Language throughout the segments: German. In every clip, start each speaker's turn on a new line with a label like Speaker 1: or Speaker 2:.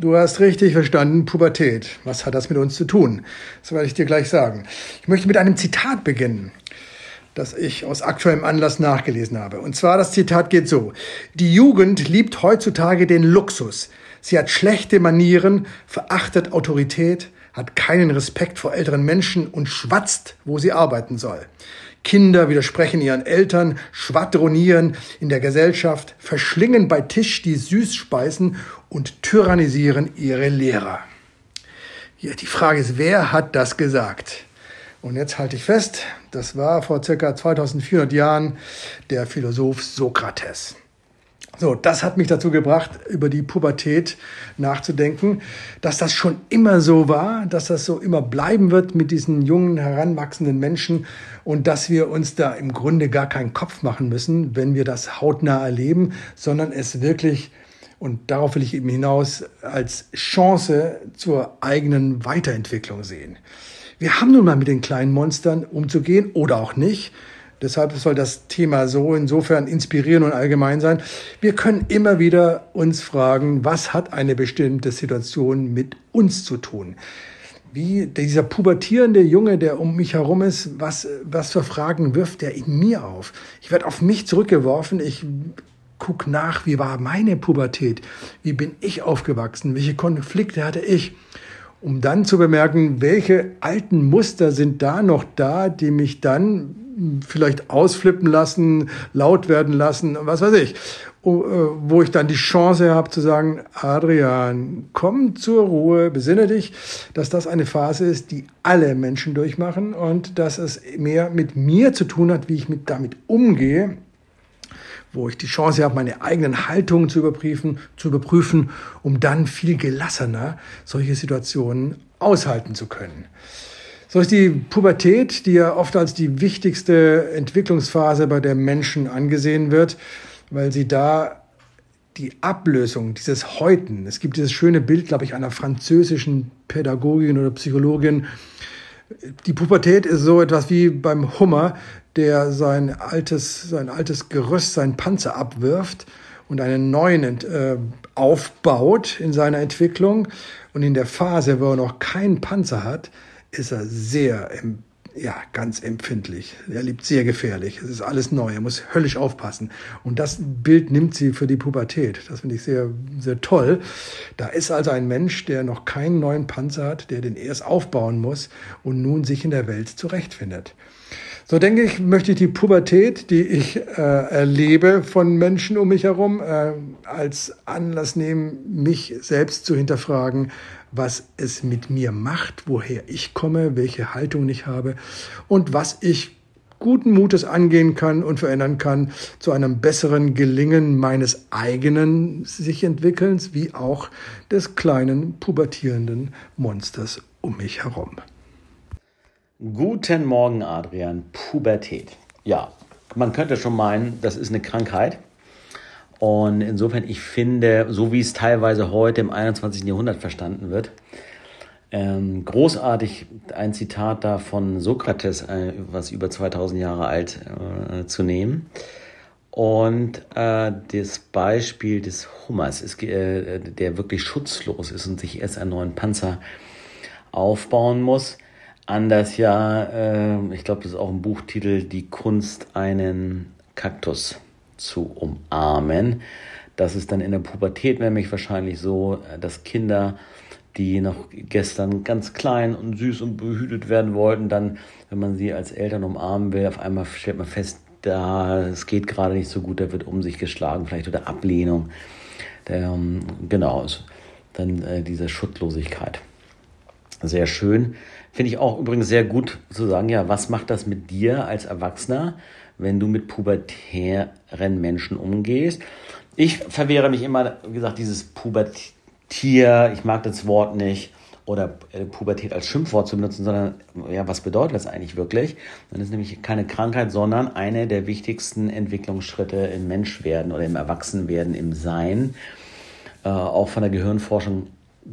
Speaker 1: Du hast richtig verstanden, Pubertät. Was hat das mit uns zu tun? Das werde ich dir gleich sagen. Ich möchte mit einem Zitat beginnen das ich aus aktuellem Anlass nachgelesen habe. Und zwar das Zitat geht so. Die Jugend liebt heutzutage den Luxus. Sie hat schlechte Manieren, verachtet Autorität, hat keinen Respekt vor älteren Menschen und schwatzt, wo sie arbeiten soll. Kinder widersprechen ihren Eltern, schwadronieren in der Gesellschaft, verschlingen bei Tisch die Süßspeisen und tyrannisieren ihre Lehrer. Ja, die Frage ist, wer hat das gesagt? Und jetzt halte ich fest, das war vor circa 2400 Jahren der Philosoph Sokrates. So, das hat mich dazu gebracht, über die Pubertät nachzudenken, dass das schon immer so war, dass das so immer bleiben wird mit diesen jungen, heranwachsenden Menschen und dass wir uns da im Grunde gar keinen Kopf machen müssen, wenn wir das hautnah erleben, sondern es wirklich, und darauf will ich eben hinaus, als Chance zur eigenen Weiterentwicklung sehen. Wir haben nun mal mit den kleinen Monstern umzugehen oder auch nicht. Deshalb soll das Thema so insofern inspirieren und allgemein sein. Wir können immer wieder uns fragen, was hat eine bestimmte Situation mit uns zu tun? Wie dieser pubertierende Junge, der um mich herum ist, was, was für Fragen wirft er in mir auf? Ich werde auf mich zurückgeworfen. Ich guck nach, wie war meine Pubertät? Wie bin ich aufgewachsen? Welche Konflikte hatte ich? Um dann zu bemerken, welche alten Muster sind da noch da, die mich dann vielleicht ausflippen lassen, laut werden lassen, was weiß ich. Äh, wo ich dann die Chance habe zu sagen, Adrian, komm zur Ruhe, besinne dich, dass das eine Phase ist, die alle Menschen durchmachen und dass es mehr mit mir zu tun hat, wie ich mit, damit umgehe, wo ich die Chance habe, meine eigenen Haltungen zu überprüfen, zu überprüfen, um dann viel gelassener solche Situationen aushalten zu können. So ist die Pubertät, die ja oft als die wichtigste Entwicklungsphase bei der Menschen angesehen wird, weil sie da die Ablösung dieses Häuten, es gibt dieses schöne Bild, glaube ich, einer französischen Pädagogin oder Psychologin, die Pubertät ist so etwas wie beim Hummer, der sein altes, sein altes Gerüst, seinen Panzer abwirft und einen neuen äh, aufbaut in seiner Entwicklung. Und in der Phase, wo er noch keinen Panzer hat, ist er sehr ja, ganz empfindlich. Er liebt sehr gefährlich. Es ist alles neu. Er muss höllisch aufpassen. Und das Bild nimmt sie für die Pubertät. Das finde ich sehr, sehr toll. Da ist also ein Mensch, der noch keinen neuen Panzer hat, der den erst aufbauen muss und nun sich in der Welt zurechtfindet. So denke ich, möchte ich die Pubertät, die ich äh, erlebe von Menschen um mich herum, äh, als Anlass nehmen, mich selbst zu hinterfragen, was es mit mir macht, woher ich komme, welche Haltung ich habe und was ich guten Mutes angehen kann und verändern kann zu einem besseren Gelingen meines eigenen sich entwickelns, wie auch des kleinen pubertierenden Monsters um mich herum.
Speaker 2: Guten Morgen, Adrian. Pubertät. Ja, man könnte schon meinen, das ist eine Krankheit. Und insofern, ich finde, so wie es teilweise heute im 21. Jahrhundert verstanden wird, ähm, großartig ein Zitat da von Sokrates, äh, was über 2000 Jahre alt äh, zu nehmen. Und äh, das Beispiel des Hummers, ist, äh, der wirklich schutzlos ist und sich erst einen neuen Panzer aufbauen muss. Anders ja, äh, ich glaube, das ist auch ein Buchtitel, die Kunst, einen Kaktus zu umarmen. Das ist dann in der Pubertät nämlich wahrscheinlich so, dass Kinder, die noch gestern ganz klein und süß und behütet werden wollten, dann, wenn man sie als Eltern umarmen will, auf einmal stellt man fest, da, es geht gerade nicht so gut, da wird um sich geschlagen, vielleicht oder Ablehnung. Der, ähm, genau, dann äh, diese Schutzlosigkeit. Sehr schön. Finde ich auch übrigens sehr gut zu sagen, ja, was macht das mit dir als Erwachsener, wenn du mit pubertären Menschen umgehst? Ich verwehre mich immer, wie gesagt, dieses Pubertier, ich mag das Wort nicht, oder äh, Pubertät als Schimpfwort zu benutzen, sondern ja, was bedeutet das eigentlich wirklich? Dann ist nämlich keine Krankheit, sondern eine der wichtigsten Entwicklungsschritte im Menschwerden oder im Erwachsenwerden, im Sein. Äh, auch von der Gehirnforschung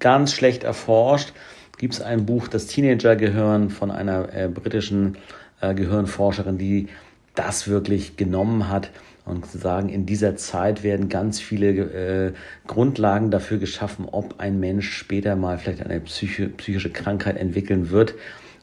Speaker 2: ganz schlecht erforscht. Gibt es ein Buch, das Teenager-Gehirn von einer äh, britischen äh, Gehirnforscherin, die das wirklich genommen hat und sagen, in dieser Zeit werden ganz viele äh, Grundlagen dafür geschaffen, ob ein Mensch später mal vielleicht eine psychi psychische Krankheit entwickeln wird,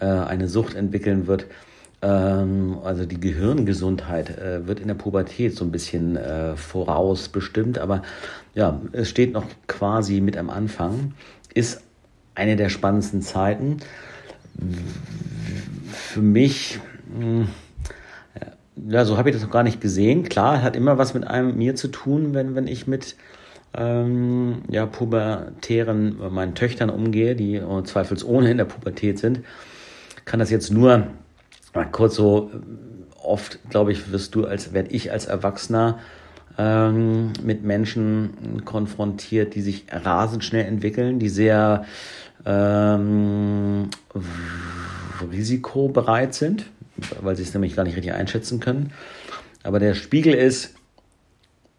Speaker 2: äh, eine Sucht entwickeln wird. Ähm, also die Gehirngesundheit äh, wird in der Pubertät so ein bisschen äh, vorausbestimmt, aber ja, es steht noch quasi mit am Anfang, ist eine der spannendsten Zeiten. Für mich, hm, ja, so habe ich das noch gar nicht gesehen. Klar, hat immer was mit einem mir zu tun, wenn, wenn ich mit ähm, ja, pubertären äh, meinen Töchtern umgehe, die äh, zweifelsohne in der Pubertät sind. Kann das jetzt nur mal kurz so äh, oft, glaube ich, wirst du als werde ich als Erwachsener ähm, mit Menschen konfrontiert, die sich rasend schnell entwickeln, die sehr ähm, risikobereit sind weil sie es nämlich gar nicht richtig einschätzen können. Aber der Spiegel ist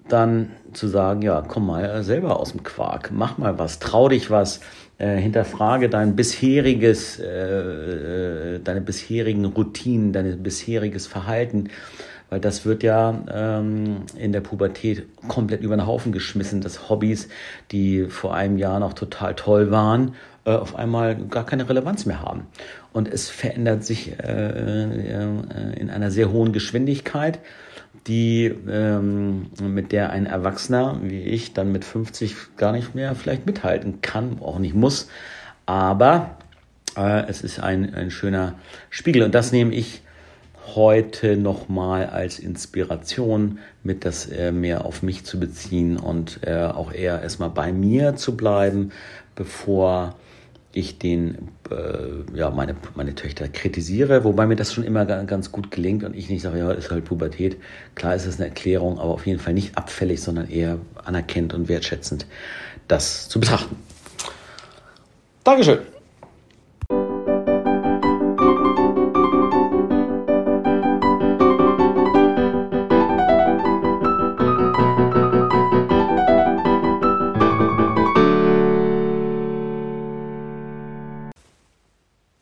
Speaker 2: dann zu sagen, ja, komm mal selber aus dem Quark, mach mal was, trau dich was, äh, hinterfrage dein bisheriges, äh, äh deine bisherigen Routinen, dein bisheriges Verhalten, weil das wird ja ähm, in der Pubertät komplett über den Haufen geschmissen, dass Hobbys, die vor einem Jahr noch total toll waren, äh, auf einmal gar keine Relevanz mehr haben. Und es verändert sich äh, äh, in einer sehr hohen Geschwindigkeit, die ähm, mit der ein Erwachsener wie ich dann mit 50 gar nicht mehr vielleicht mithalten kann, auch nicht muss. Aber äh, es ist ein, ein schöner Spiegel und das nehme ich heute nochmal als Inspiration mit, das äh, mehr auf mich zu beziehen und äh, auch eher erstmal bei mir zu bleiben, bevor ich den, äh, ja, meine, meine Töchter kritisiere, wobei mir das schon immer ganz gut gelingt und ich nicht sage, ja, ist halt Pubertät. Klar ist es eine Erklärung, aber auf jeden Fall nicht abfällig, sondern eher anerkennend und wertschätzend, das zu betrachten. Dankeschön.